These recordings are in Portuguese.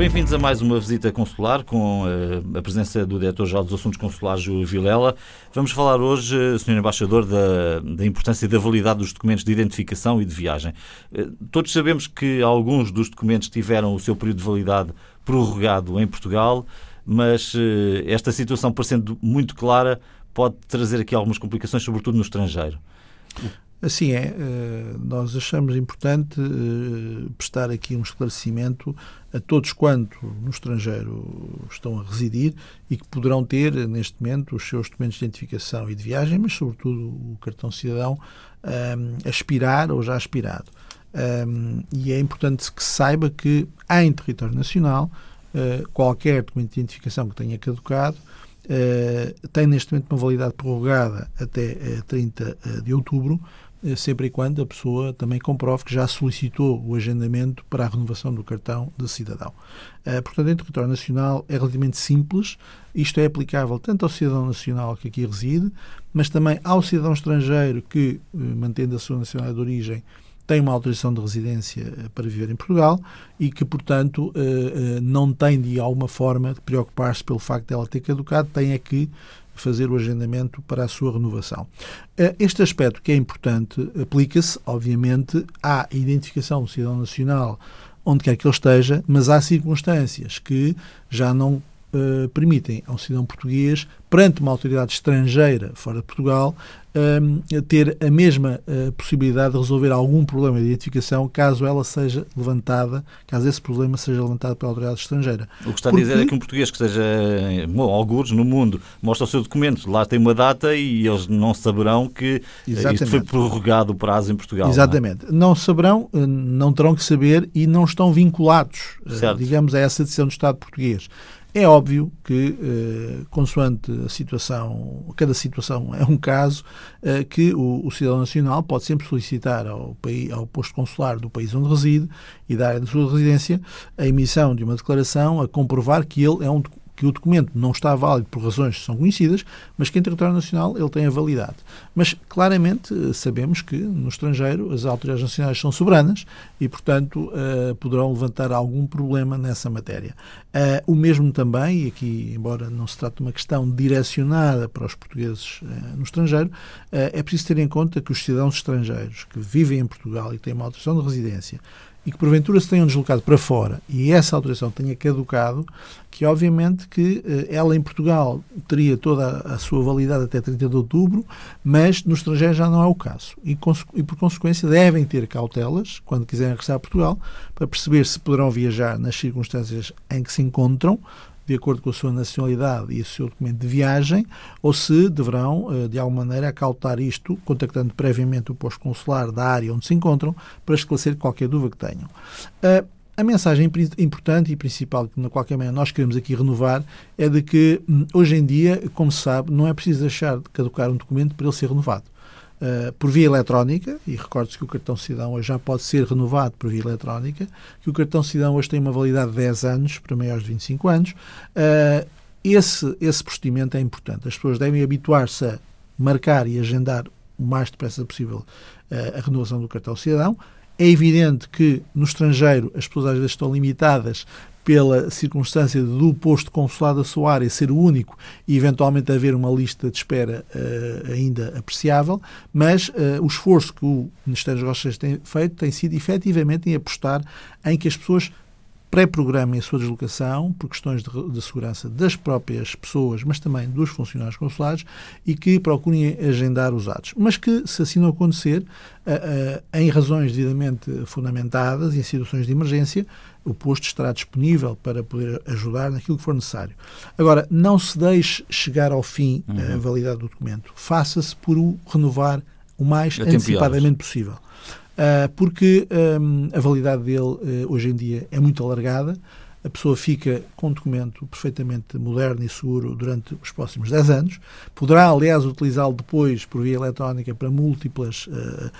Bem-vindos a mais uma visita consular com uh, a presença do Diretor-Geral dos Assuntos Consulares, Júlio Vilela. Vamos falar hoje, uh, Sr. Embaixador, da, da, importância e da validade dos documentos de identificação e de viagem. Uh, todos sabemos que alguns dos documentos tiveram o seu período de validade prorrogado em Portugal, mas eh, esta situação, parecendo muito clara, pode trazer aqui algumas complicações, sobretudo no estrangeiro. Assim é, eh, nós achamos importante eh, prestar aqui um esclarecimento a todos quanto no estrangeiro estão a residir e que poderão ter, neste momento, os seus documentos de identificação e de viagem, mas, sobretudo, o cartão cidadão, aspirar ou já aspirado. Um, e é importante que se saiba que, em território nacional, uh, qualquer documento de identificação que tenha caducado tem neste momento uma validade prorrogada até uh, eh, 30 de outubro, sempre e quando a pessoa também comprove que já solicitou o agendamento para a renovação do cartão de cidadão. portanto, em território nacional é relativamente simples. Isto é aplicável tanto ao cidadão nacional que aqui reside, mas também ao cidadão estrangeiro que, mantendo a sua nacionalidade de origem, tem uma autorização de residência eh, para viver em Portugal e que, portanto, eh, eh, não tem de alguma forma de preocupar-se pelo facto de ela ter caducado, tem é que fazer o agendamento para a sua renovação. Este aspecto que é importante aplica-se, obviamente, à identificação do cidadão nacional onde quer que ele esteja, mas há circunstâncias que já não uh, permitem a um cidadão português, perante uma autoridade estrangeira fora de Portugal, uh, ter a mesma uh, possibilidade de resolver algum problema de identificação caso ela seja levantada, caso esse problema seja levantado pela autoridade estrangeira. O que está Porque... a dizer é que um português que esteja, bom, alguns no mundo, mostra o seu documento, lá tem uma data e eles não saberão que Exatamente. isto foi prorrogado o prazo em Portugal. Exatamente. Não, é? não saberão, não terão que saber e não estão vinculados, digamos, a essa decisão do Estado português. É óbvio que, eh, consoante a situação, cada situação é um caso, eh, que o, o, cidadão nacional pode sempre solicitar ao, país, ao posto consular do país onde reside e da área da sua residência a emissão de uma declaração a comprovar que ele é um, que o documento não está válido por razões que são conhecidas, mas que em território nacional ele tem a validade. Mas claramente eh, sabemos que no estrangeiro as autoridades nacionais são soberanas e, portanto, uh, poderão levantar algum problema nessa matéria. Uh, o mesmo também, e aqui, embora não se trate de uma questão direcionada para os portugueses uh, no estrangeiro, é preciso ter em conta que os cidadãos estrangeiros que vivem em Portugal e têm uma autorização de residência e que porventura se tenham deslocado para fora e essa autorização tenha caducado, que obviamente que eh, ela em Portugal teria toda a sua validade até 30 de outubro, mas no estrangeiro já não é o caso. E, e por consequência devem ter cautelas quando quiserem regressar a Portugal para perceber se poderão viajar nas circunstâncias em que se encontram, de acordo com a sua nacionalidade e o seu documento de viagem, ou se deverão, eh, de alguma maneira, acautar isto, contactando previamente o posto consular da área onde se encontram, para esclarecer qualquer dúvida que tenham. Eh, a mensagem importante e principal que, de qualquer maneira, nós queremos aqui renovar é de que, hum, hoje em dia, como se sabe, não é preciso deixar de caducar um documento para ele ser renovado. Uh, por via eletrónica, e recorde-se que o cartão cidadão hoje já pode ser renovado por via eletrónica, que o cartão cidadão hoje tem uma validade de 10 anos para maiores de 25 anos. Uh, esse, esse procedimento é importante. As pessoas devem habituar-se a marcar e agendar o mais depressa possível uh, a renovação do cartão cidadão. É evidente que no estrangeiro as pessoas às vezes estão limitadas pela circunstância do posto consular da sua área ser o único e eventualmente haver uma lista de espera uh, ainda apreciável, mas uh, o esforço que o Ministério dos Negócios tem feito tem sido efetivamente em apostar em que as pessoas pré-programem a sua deslocação por questões de, de, segurança das próprias pessoas, mas também dos funcionários consulares e que procurem agendar os atos. Mas que, se assim não acontecer, uh, uh, em razões devidamente fundamentadas e em situações de emergência, o posto estará disponível para poder ajudar naquilo que for necessário. Agora, não se deixe chegar ao fim uhum. a validade do documento. Faça-se por o renovar o mais antecipadamente possível. Uh, porque um, a validade dele uh, hoje em dia é muito alargada, a pessoa fica com um documento perfeitamente moderno e seguro durante os próximos 10 anos. Poderá, aliás, utilizá-lo depois por via eletrónica para múltiplas uh,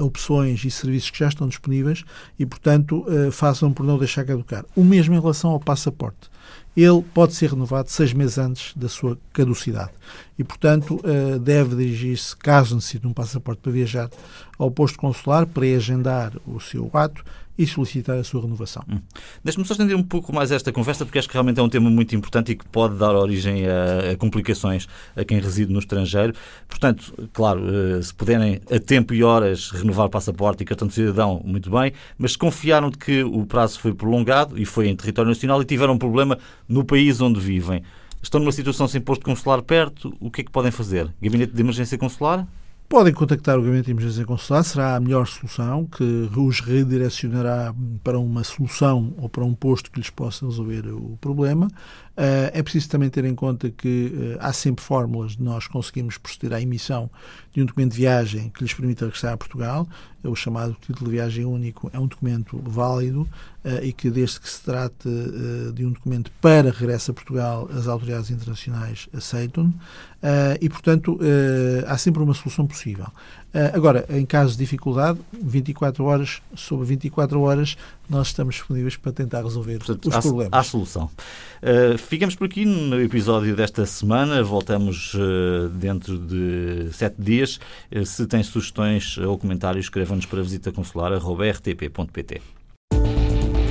uh, opções e serviços que já estão disponíveis e, portanto, façam por não deixar caducar. O mesmo em relação ao passaporte. Ele pode ser renovado seis meses antes da sua caducidade. E, portanto, eh, deve dirigir-se, caso necessite um passaporte para viajar, ao posto consular para agendar o seu ato e solicitar a sua renovação. Hum. Deixe-me só estender um pouco mais esta conversa, porque acho que realmente é um tema muito importante e que pode dar origem a, a complicações a quem reside no estrangeiro. Portanto, claro, eh, se puderem a tempo e horas renovar passaporte e cartão de cidadão, muito bem, mas se confiaram de que o prazo foi prolongado e foi em território nacional e tiveram um problema no país onde vivem, estão numa situação sem posto consular perto, o que é que podem fazer? Gabinete de emergência consular? Podem contactar o Gabinete de Emergência Consular, será a melhor solução, que os redirecionará para uma solução ou para um posto que lhes possa resolver o problema. Eh, é preciso também ter em conta que eh, há sempre fórmulas de nós conseguirmos proceder à emissão de um documento de viagem que lhes permita regressar a Portugal. É o chamado título de viagem único é um documento válido e que, desde que se trate de um documento para regresso a Portugal, as autoridades internacionais aceitam. E, portanto, há sempre uma solução possível. Agora, em caso de dificuldade, 24 horas sobre 24 horas, nós estamos disponíveis para tentar resolver Portanto, os há, problemas. Há solução. Ficamos por aqui no episódio desta semana. Voltamos dentro de sete dias. Se tem sugestões ou comentários, escrevam-nos para visitaconsular.rtp.pt.